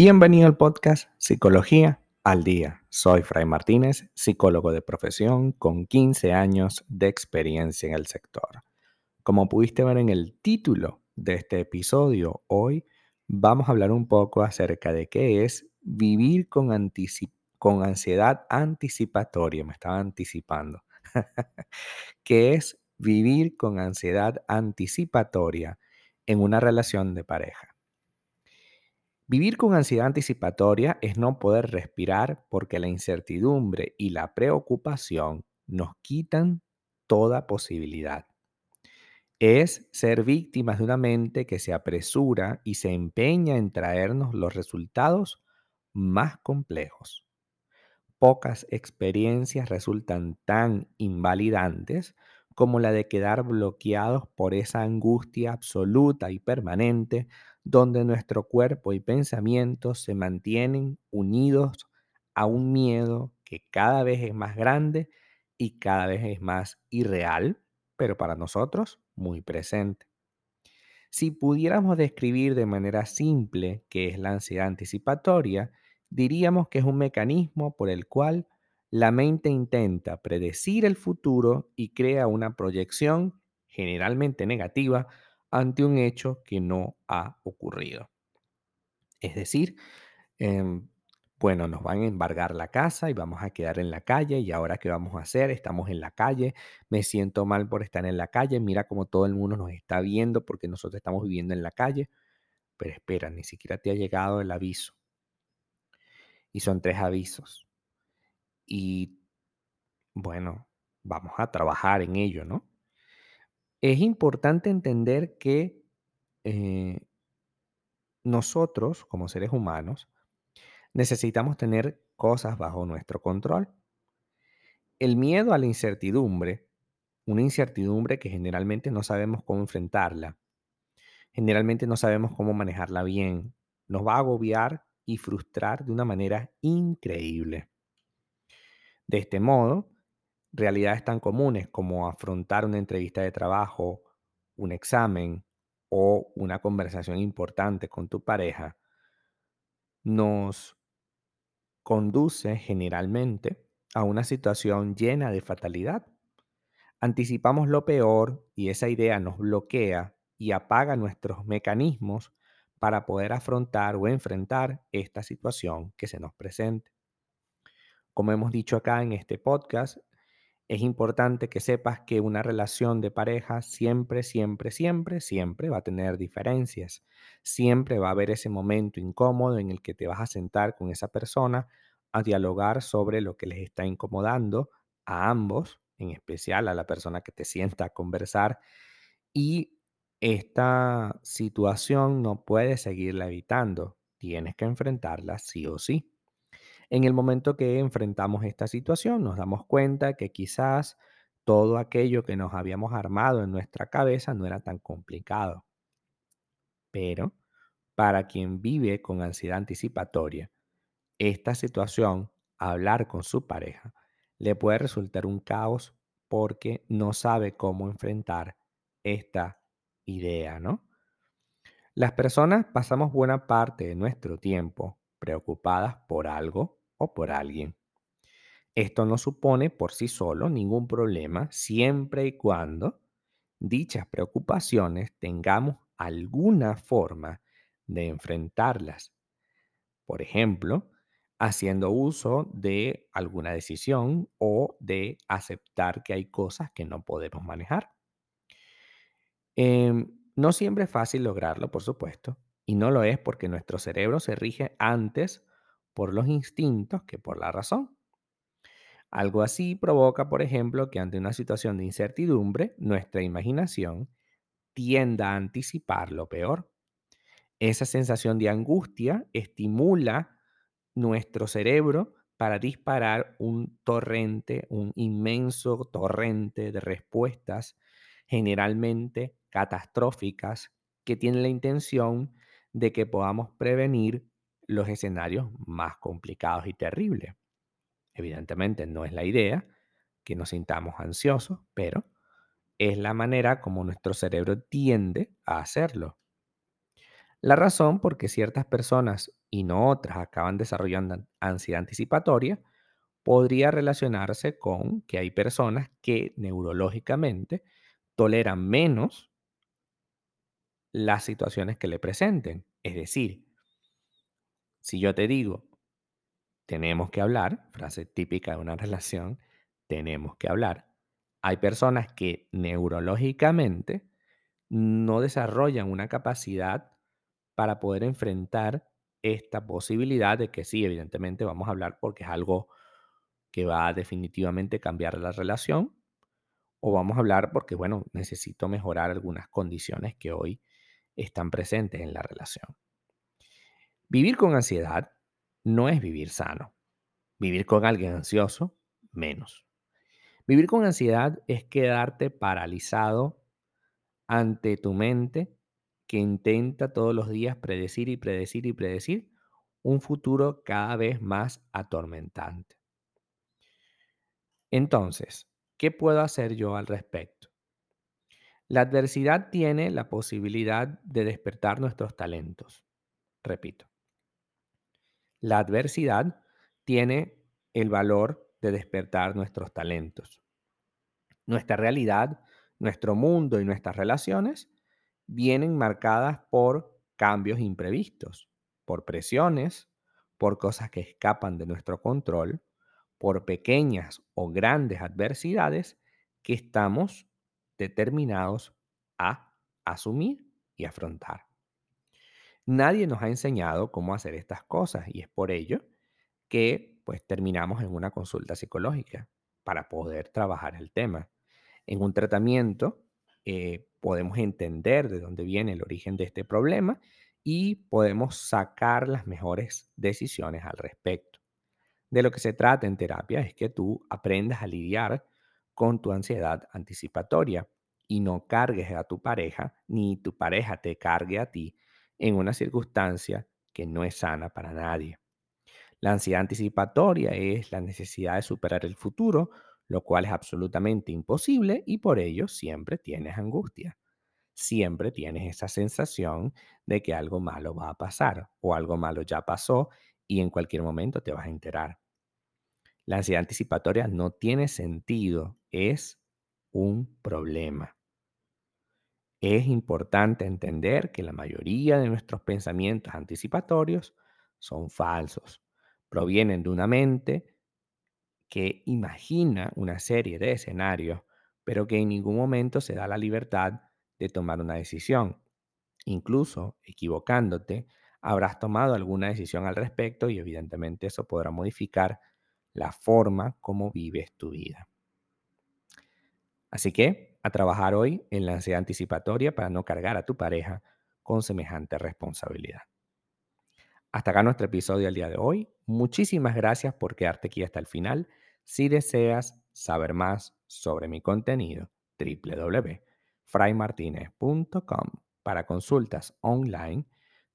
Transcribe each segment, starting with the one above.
Bienvenido al podcast Psicología al Día. Soy Fray Martínez, psicólogo de profesión con 15 años de experiencia en el sector. Como pudiste ver en el título de este episodio, hoy vamos a hablar un poco acerca de qué es vivir con, con ansiedad anticipatoria. Me estaba anticipando. ¿Qué es vivir con ansiedad anticipatoria en una relación de pareja? Vivir con ansiedad anticipatoria es no poder respirar porque la incertidumbre y la preocupación nos quitan toda posibilidad. Es ser víctimas de una mente que se apresura y se empeña en traernos los resultados más complejos. Pocas experiencias resultan tan invalidantes como la de quedar bloqueados por esa angustia absoluta y permanente donde nuestro cuerpo y pensamientos se mantienen unidos a un miedo que cada vez es más grande y cada vez es más irreal, pero para nosotros muy presente. Si pudiéramos describir de manera simple qué es la ansiedad anticipatoria, diríamos que es un mecanismo por el cual la mente intenta predecir el futuro y crea una proyección generalmente negativa ante un hecho que no ha ocurrido. Es decir, em, bueno, nos van a embargar la casa y vamos a quedar en la calle y ahora qué vamos a hacer? Estamos en la calle, me siento mal por estar en la calle, mira como todo el mundo nos está viendo porque nosotros estamos viviendo en la calle, pero espera, ni siquiera te ha llegado el aviso. Y son tres avisos. Y bueno, vamos a trabajar en ello, ¿no? Es importante entender que eh, nosotros, como seres humanos, necesitamos tener cosas bajo nuestro control. El miedo a la incertidumbre, una incertidumbre que generalmente no sabemos cómo enfrentarla, generalmente no sabemos cómo manejarla bien, nos va a agobiar y frustrar de una manera increíble. De este modo, realidades tan comunes como afrontar una entrevista de trabajo, un examen o una conversación importante con tu pareja nos conduce generalmente a una situación llena de fatalidad. Anticipamos lo peor y esa idea nos bloquea y apaga nuestros mecanismos para poder afrontar o enfrentar esta situación que se nos presente. Como hemos dicho acá en este podcast, es importante que sepas que una relación de pareja siempre, siempre, siempre, siempre va a tener diferencias. Siempre va a haber ese momento incómodo en el que te vas a sentar con esa persona a dialogar sobre lo que les está incomodando a ambos, en especial a la persona que te sienta a conversar. Y esta situación no puedes seguirla evitando. Tienes que enfrentarla sí o sí. En el momento que enfrentamos esta situación, nos damos cuenta que quizás todo aquello que nos habíamos armado en nuestra cabeza no era tan complicado. Pero para quien vive con ansiedad anticipatoria, esta situación, hablar con su pareja, le puede resultar un caos porque no sabe cómo enfrentar esta idea, ¿no? Las personas pasamos buena parte de nuestro tiempo preocupadas por algo o por alguien. Esto no supone por sí solo ningún problema siempre y cuando dichas preocupaciones tengamos alguna forma de enfrentarlas. Por ejemplo, haciendo uso de alguna decisión o de aceptar que hay cosas que no podemos manejar. Em, no siempre es fácil lograrlo, por supuesto, y no lo es porque nuestro cerebro se rige antes por los instintos que por la razón. Algo así provoca, por ejemplo, que ante una situación de incertidumbre, nuestra imaginación tienda a anticipar lo peor. Esa sensación de angustia estimula nuestro cerebro para disparar un torrente, un inmenso torrente de respuestas, generalmente catastróficas, que tienen la intención de que podamos prevenir los escenarios más complicados y terribles. Evidentemente no es la idea que nos sintamos ansiosos, pero es la manera como nuestro cerebro tiende a hacerlo. La razón por qué ciertas personas y no otras acaban desarrollando ansiedad anticipatoria podría relacionarse con que hay personas que neurológicamente toleran menos las situaciones que le presenten. Es decir, si yo te digo, tenemos que hablar, frase típica de una relación, tenemos que hablar, hay personas que neurológicamente no desarrollan una capacidad para poder enfrentar esta posibilidad de que sí, evidentemente vamos a hablar porque es algo que va a definitivamente cambiar la relación, o vamos a hablar porque, bueno, necesito mejorar algunas condiciones que hoy están presentes en la relación. Vivir con ansiedad no es vivir sano. Vivir con alguien ansioso, menos. Vivir con ansiedad es quedarte paralizado ante tu mente que intenta todos los días predecir y predecir y predecir un futuro cada vez más atormentante. Entonces, ¿qué puedo hacer yo al respecto? La adversidad tiene la posibilidad de despertar nuestros talentos. Repito, la adversidad tiene el valor de despertar nuestros talentos. Nuestra realidad, nuestro mundo y nuestras relaciones vienen marcadas por cambios imprevistos, por presiones, por cosas que escapan de nuestro control, por pequeñas o grandes adversidades que estamos determinados a asumir y afrontar. Nadie nos ha enseñado cómo hacer estas cosas y es por ello que pues terminamos en una consulta psicológica para poder trabajar el tema. En un tratamiento eh, podemos entender de dónde viene el origen de este problema y podemos sacar las mejores decisiones al respecto. De lo que se trata en terapia es que tú aprendas a lidiar con tu ansiedad anticipatoria y no cargues a tu pareja ni tu pareja te cargue a ti en una circunstancia que no es sana para nadie. La ansiedad anticipatoria es la necesidad de superar el futuro, lo cual es absolutamente imposible y por ello siempre tienes angustia. Siempre tienes esa sensación de que algo malo va a pasar o algo malo ya pasó y en cualquier momento te vas a enterar. La ansiedad anticipatoria no tiene sentido, es un problema. Es importante entender que la mayoría de nuestros pensamientos anticipatorios son falsos. Provienen de una mente que imagina una serie de escenarios, pero que en ningún momento se da la libertad de tomar una decisión. Incluso equivocándote, habrás tomado alguna decisión al respecto y evidentemente eso podrá modificar la forma como vives tu vida. Así que a trabajar hoy en la ansiedad anticipatoria para no cargar a tu pareja con semejante responsabilidad. Hasta acá nuestro episodio del día de hoy. Muchísimas gracias por quedarte aquí hasta el final. Si deseas saber más sobre mi contenido, www.fraymartinez.com para consultas online,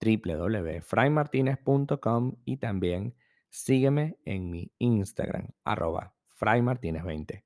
www.fraymartinez.com y también sígueme en mi Instagram, arroba fraymartinez20.